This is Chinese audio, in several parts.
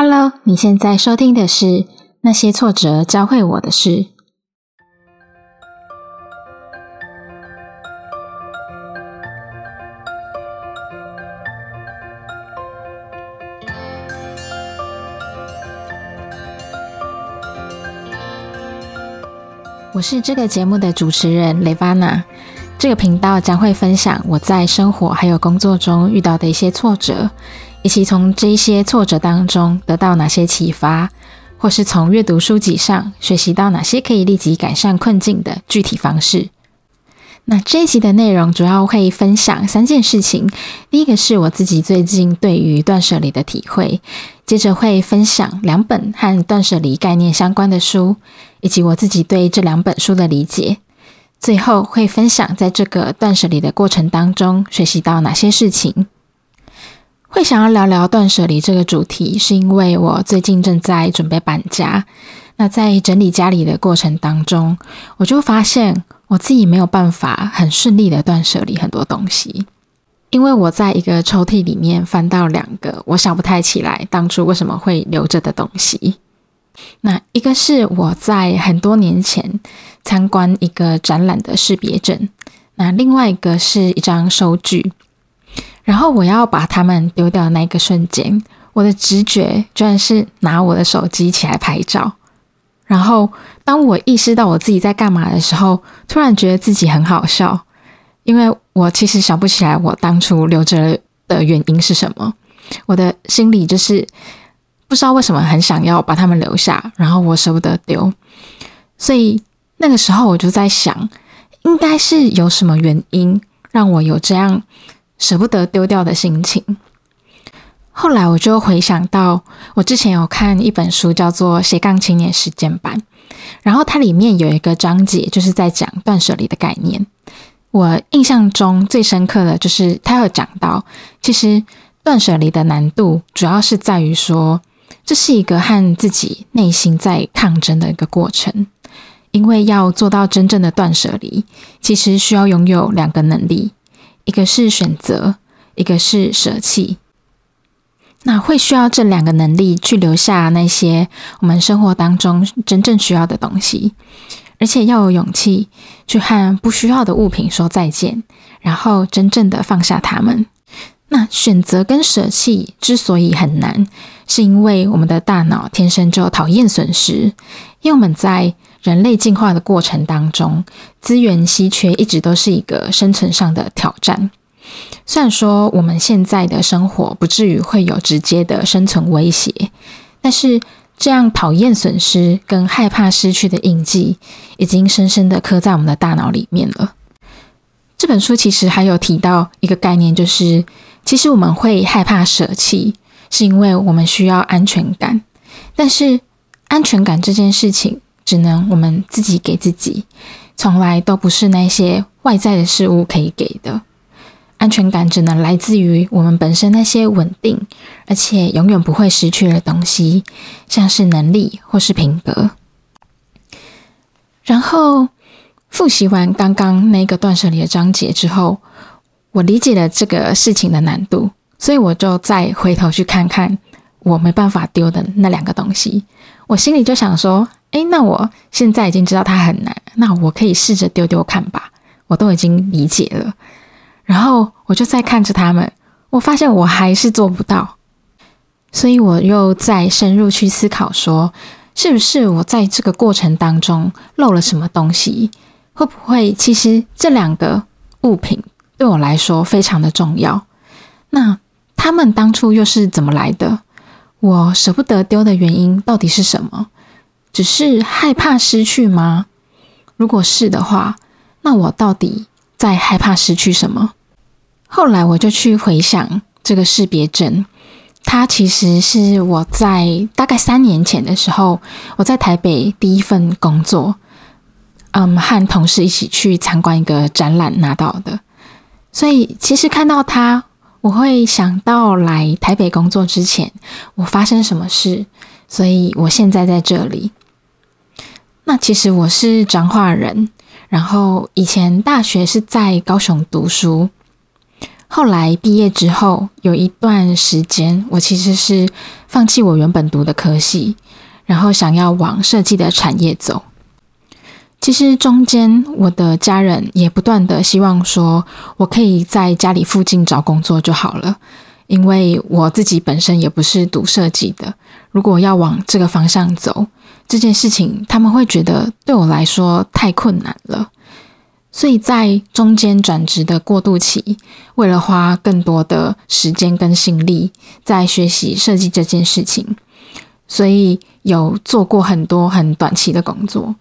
Hello，你现在收听的是《那些挫折教会我的事》。我是这个节目的主持人雷巴娜。这个频道将会分享我在生活还有工作中遇到的一些挫折，以及从这一些挫折当中得到哪些启发，或是从阅读书籍上学习到哪些可以立即改善困境的具体方式。那这一集的内容主要会分享三件事情：第一个是我自己最近对于断舍离的体会；接着会分享两本和断舍离概念相关的书，以及我自己对这两本书的理解。最后会分享在这个断舍离的过程当中学习到哪些事情。会想要聊聊断舍离这个主题，是因为我最近正在准备搬家。那在整理家里的过程当中，我就发现我自己没有办法很顺利的断舍离很多东西，因为我在一个抽屉里面翻到两个我想不太起来当初为什么会留着的东西。那一个是我在很多年前参观一个展览的识别证，那另外一个是一张收据。然后我要把它们丢掉的那个瞬间，我的直觉居然是拿我的手机起来拍照。然后当我意识到我自己在干嘛的时候，突然觉得自己很好笑，因为我其实想不起来我当初留着的原因是什么。我的心里就是。不知道为什么很想要把它们留下，然后我舍不得丢，所以那个时候我就在想，应该是有什么原因让我有这样舍不得丢掉的心情。后来我就回想到，我之前有看一本书叫做《斜杠青年实践版》，然后它里面有一个章节就是在讲断舍离的概念。我印象中最深刻的就是他有讲到，其实断舍离的难度主要是在于说。这是一个和自己内心在抗争的一个过程，因为要做到真正的断舍离，其实需要拥有两个能力，一个是选择，一个是舍弃。那会需要这两个能力去留下那些我们生活当中真正需要的东西，而且要有勇气去和不需要的物品说再见，然后真正的放下它们。那选择跟舍弃之所以很难，是因为我们的大脑天生就讨厌损失，因为我们在人类进化的过程当中，资源稀缺一直都是一个生存上的挑战。虽然说我们现在的生活不至于会有直接的生存威胁，但是这样讨厌损失跟害怕失去的印记，已经深深的刻在我们的大脑里面了。这本书其实还有提到一个概念，就是。其实我们会害怕舍弃，是因为我们需要安全感。但是安全感这件事情，只能我们自己给自己，从来都不是那些外在的事物可以给的。安全感只能来自于我们本身那些稳定，而且永远不会失去的东西，像是能力或是品格。然后复习完刚刚那个断舍离的章节之后。我理解了这个事情的难度，所以我就再回头去看看我没办法丢的那两个东西。我心里就想说：“哎，那我现在已经知道它很难，那我可以试着丢丢看吧。”我都已经理解了，然后我就再看着他们，我发现我还是做不到，所以我又再深入去思考，说是不是我在这个过程当中漏了什么东西？会不会其实这两个物品？对我来说非常的重要。那他们当初又是怎么来的？我舍不得丢的原因到底是什么？只是害怕失去吗？如果是的话，那我到底在害怕失去什么？后来我就去回想这个识别证，它其实是我在大概三年前的时候，我在台北第一份工作，嗯，和同事一起去参观一个展览拿到的。所以，其实看到它，我会想到来台北工作之前，我发生什么事。所以我现在在这里。那其实我是彰化人，然后以前大学是在高雄读书。后来毕业之后，有一段时间，我其实是放弃我原本读的科系，然后想要往设计的产业走。其实中间，我的家人也不断的希望说，我可以在家里附近找工作就好了，因为我自己本身也不是读设计的。如果要往这个方向走，这件事情他们会觉得对我来说太困难了。所以在中间转职的过渡期，为了花更多的时间跟心力在学习设计这件事情，所以有做过很多很短期的工作。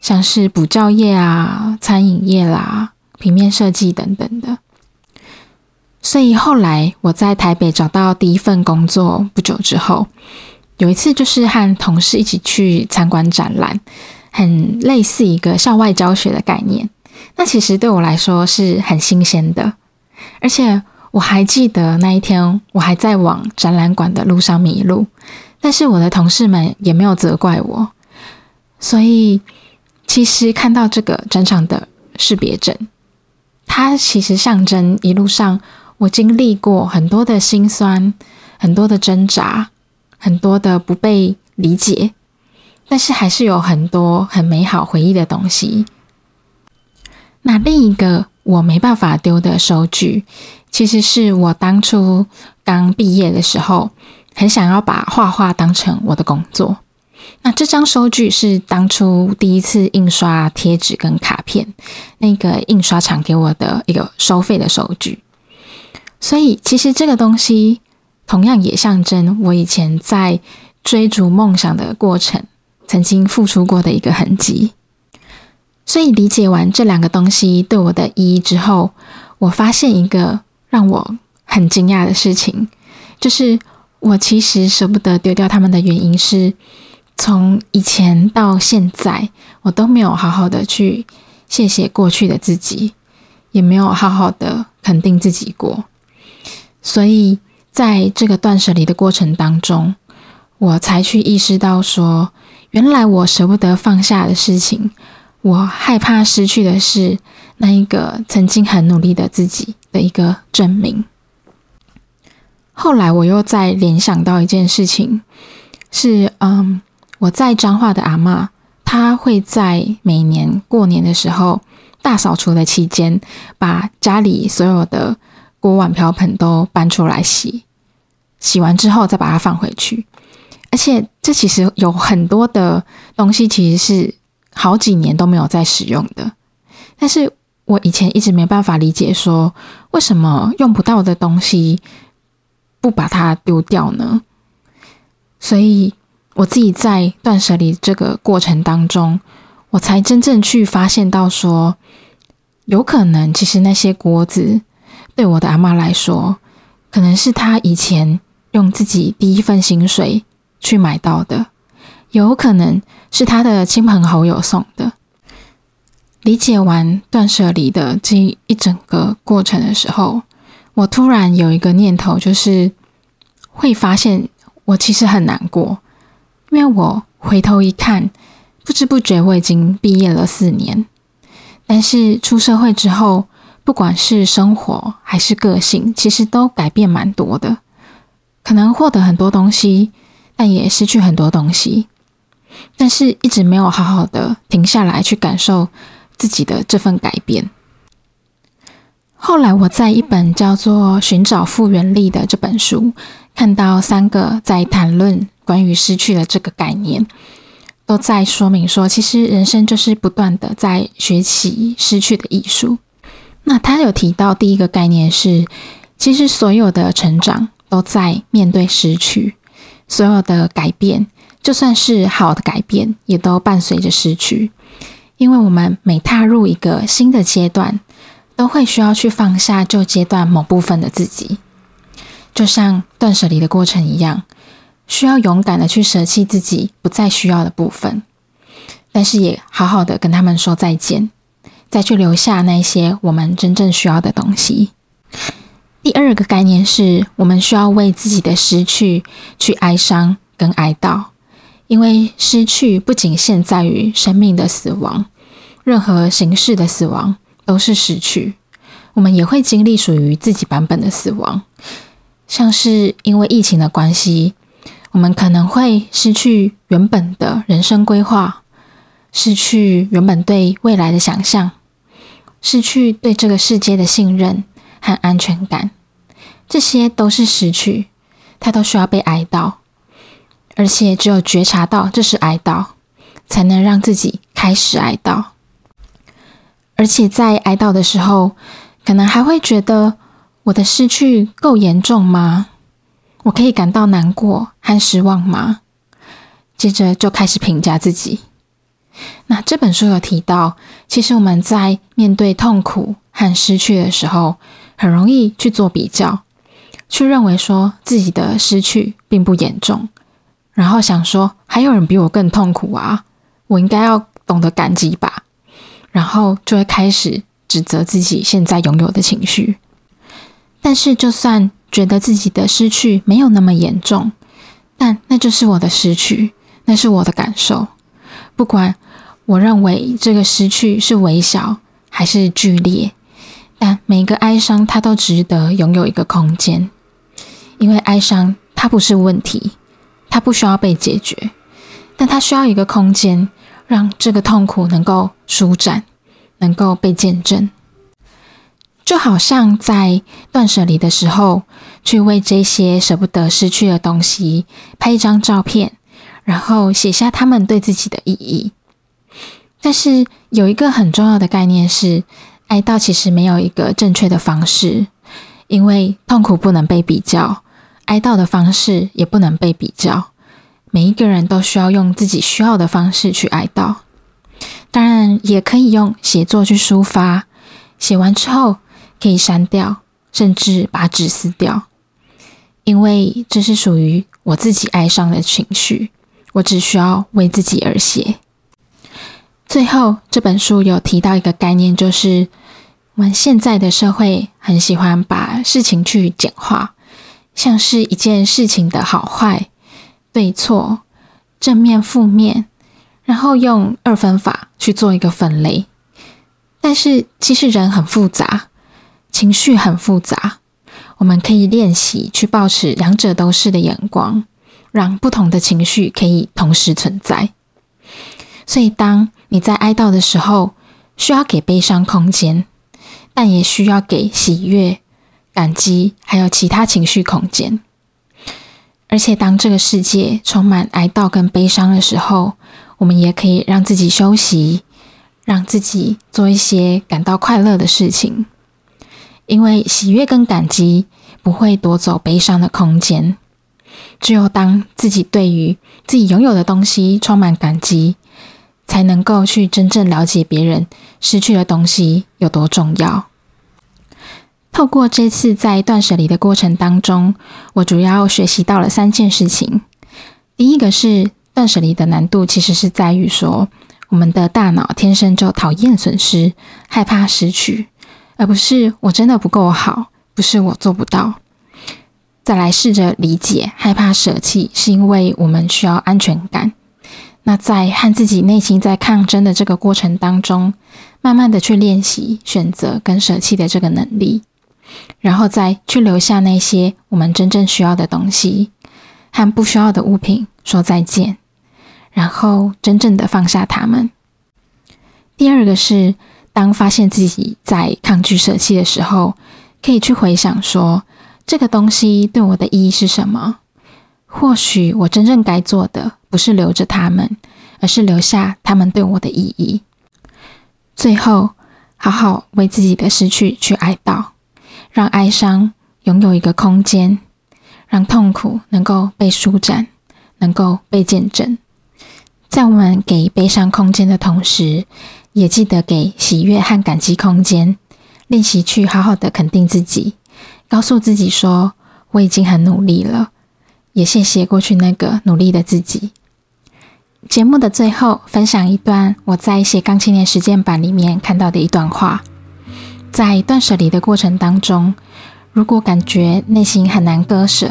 像是补教业啊、餐饮业啦、平面设计等等的，所以后来我在台北找到第一份工作不久之后，有一次就是和同事一起去参观展览，很类似一个校外教学的概念。那其实对我来说是很新鲜的，而且我还记得那一天我还在往展览馆的路上迷路，但是我的同事们也没有责怪我，所以。其实看到这个展场的识别证，它其实象征一路上我经历过很多的辛酸、很多的挣扎、很多的不被理解，但是还是有很多很美好回忆的东西。那另一个我没办法丢的收据，其实是我当初刚毕业的时候，很想要把画画当成我的工作。那这张收据是当初第一次印刷贴纸跟卡片，那个印刷厂给我的一个收费的收据。所以其实这个东西同样也象征我以前在追逐梦想的过程曾经付出过的一个痕迹。所以理解完这两个东西对我的意义之后，我发现一个让我很惊讶的事情，就是我其实舍不得丢掉他们的原因是。从以前到现在，我都没有好好的去谢谢过去的自己，也没有好好的肯定自己过。所以，在这个断舍离的过程当中，我才去意识到说，原来我舍不得放下的事情，我害怕失去的是那一个曾经很努力的自己的一个证明。后来，我又再联想到一件事情，是嗯。我在彰化的阿妈，她会在每年过年的时候大扫除的期间，把家里所有的锅碗瓢盆都搬出来洗，洗完之后再把它放回去。而且这其实有很多的东西，其实是好几年都没有再使用的。但是我以前一直没办法理解，说为什么用不到的东西不把它丢掉呢？所以。我自己在断舍离这个过程当中，我才真正去发现到说，有可能其实那些锅子对我的阿妈来说，可能是她以前用自己第一份薪水去买到的，有可能是他的亲朋好友送的。理解完断舍离的这一整个过程的时候，我突然有一个念头，就是会发现我其实很难过。因为我回头一看，不知不觉我已经毕业了四年。但是出社会之后，不管是生活还是个性，其实都改变蛮多的。可能获得很多东西，但也失去很多东西。但是一直没有好好的停下来去感受自己的这份改变。后来我在一本叫做《寻找复原力》的这本书，看到三个在谈论。关于失去了这个概念，都在说明说，其实人生就是不断的在学习失去的艺术。那他有提到第一个概念是，其实所有的成长都在面对失去，所有的改变，就算是好的改变，也都伴随着失去。因为我们每踏入一个新的阶段，都会需要去放下旧阶段某部分的自己，就像断舍离的过程一样。需要勇敢的去舍弃自己不再需要的部分，但是也好好的跟他们说再见，再去留下那些我们真正需要的东西。第二个概念是我们需要为自己的失去去哀伤跟哀悼，因为失去不仅限在于生命的死亡，任何形式的死亡都是失去。我们也会经历属于自己版本的死亡，像是因为疫情的关系，我们可能会失去原本的人生规划，失去原本对未来的想象，失去对这个世界的信任和安全感，这些都是失去，它都需要被哀悼，而且只有觉察到这是哀悼，才能让自己开始哀悼，而且在哀悼的时候。可能还会觉得我的失去够严重吗？我可以感到难过和失望吗？接着就开始评价自己。那这本书有提到，其实我们在面对痛苦和失去的时候，很容易去做比较，去认为说自己的失去并不严重，然后想说还有人比我更痛苦啊，我应该要懂得感激吧，然后就会开始。指责自己现在拥有的情绪，但是就算觉得自己的失去没有那么严重，但那就是我的失去，那是我的感受。不管我认为这个失去是微小还是剧烈，但每个哀伤它都值得拥有一个空间，因为哀伤它不是问题，它不需要被解决，但它需要一个空间，让这个痛苦能够舒展。能够被见证，就好像在断舍离的时候，去为这些舍不得失去的东西拍一张照片，然后写下他们对自己的意义。但是有一个很重要的概念是，哀悼其实没有一个正确的方式，因为痛苦不能被比较，哀悼的方式也不能被比较。每一个人都需要用自己需要的方式去哀悼。当然也可以用写作去抒发，写完之后可以删掉，甚至把纸撕掉，因为这是属于我自己哀伤的情绪，我只需要为自己而写。最后，这本书有提到一个概念，就是我们现在的社会很喜欢把事情去简化，像是一件事情的好坏、对错、正面、负面。然后用二分法去做一个分类，但是其实人很复杂，情绪很复杂，我们可以练习去保持两者都是的眼光，让不同的情绪可以同时存在。所以，当你在哀悼的时候，需要给悲伤空间，但也需要给喜悦、感激还有其他情绪空间。而且，当这个世界充满哀悼跟悲伤的时候，我们也可以让自己休息，让自己做一些感到快乐的事情，因为喜悦跟感激不会夺走悲伤的空间。只有当自己对于自己拥有的东西充满感激，才能够去真正了解别人失去的东西有多重要。透过这次在断舍离的过程当中，我主要学习到了三件事情。第一个是。断舍离的难度其实是在于说，我们的大脑天生就讨厌损失，害怕失去，而不是我真的不够好，不是我做不到。再来试着理解，害怕舍弃是因为我们需要安全感。那在和自己内心在抗争的这个过程当中，慢慢的去练习选择跟舍弃的这个能力，然后再去留下那些我们真正需要的东西，和不需要的物品说再见。然后真正的放下他们。第二个是，当发现自己在抗拒舍弃的时候，可以去回想说，这个东西对我的意义是什么？或许我真正该做的，不是留着他们，而是留下他们对我的意义。最后，好好为自己的失去去哀悼，让哀伤拥有一个空间，让痛苦能够被舒展，能够被见证。在我们给悲伤空间的同时，也记得给喜悦和感激空间。练习去好好的肯定自己，告诉自己说：“我已经很努力了。”也谢谢过去那个努力的自己。节目的最后，分享一段我在写钢青年实践版里面看到的一段话：在断舍离的过程当中，如果感觉内心很难割舍，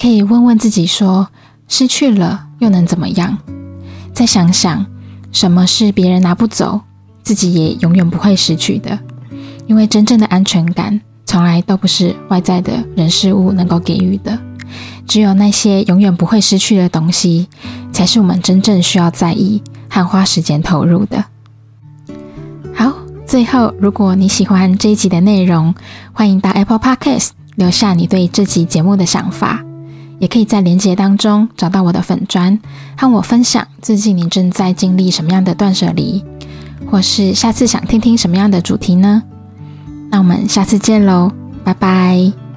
可以问问自己说：“失去了又能怎么样？”再想想，什么是别人拿不走，自己也永远不会失去的？因为真正的安全感从来都不是外在的人事物能够给予的，只有那些永远不会失去的东西，才是我们真正需要在意和花时间投入的。最后，如果你喜欢这一集的内容，欢迎到 Apple Podcast 留下你对这集节目的想法，也可以在连接当中找到我的粉砖，和我分享最近你正在经历什么样的断舍离，或是下次想听听什么样的主题呢？那我们下次见喽，拜拜。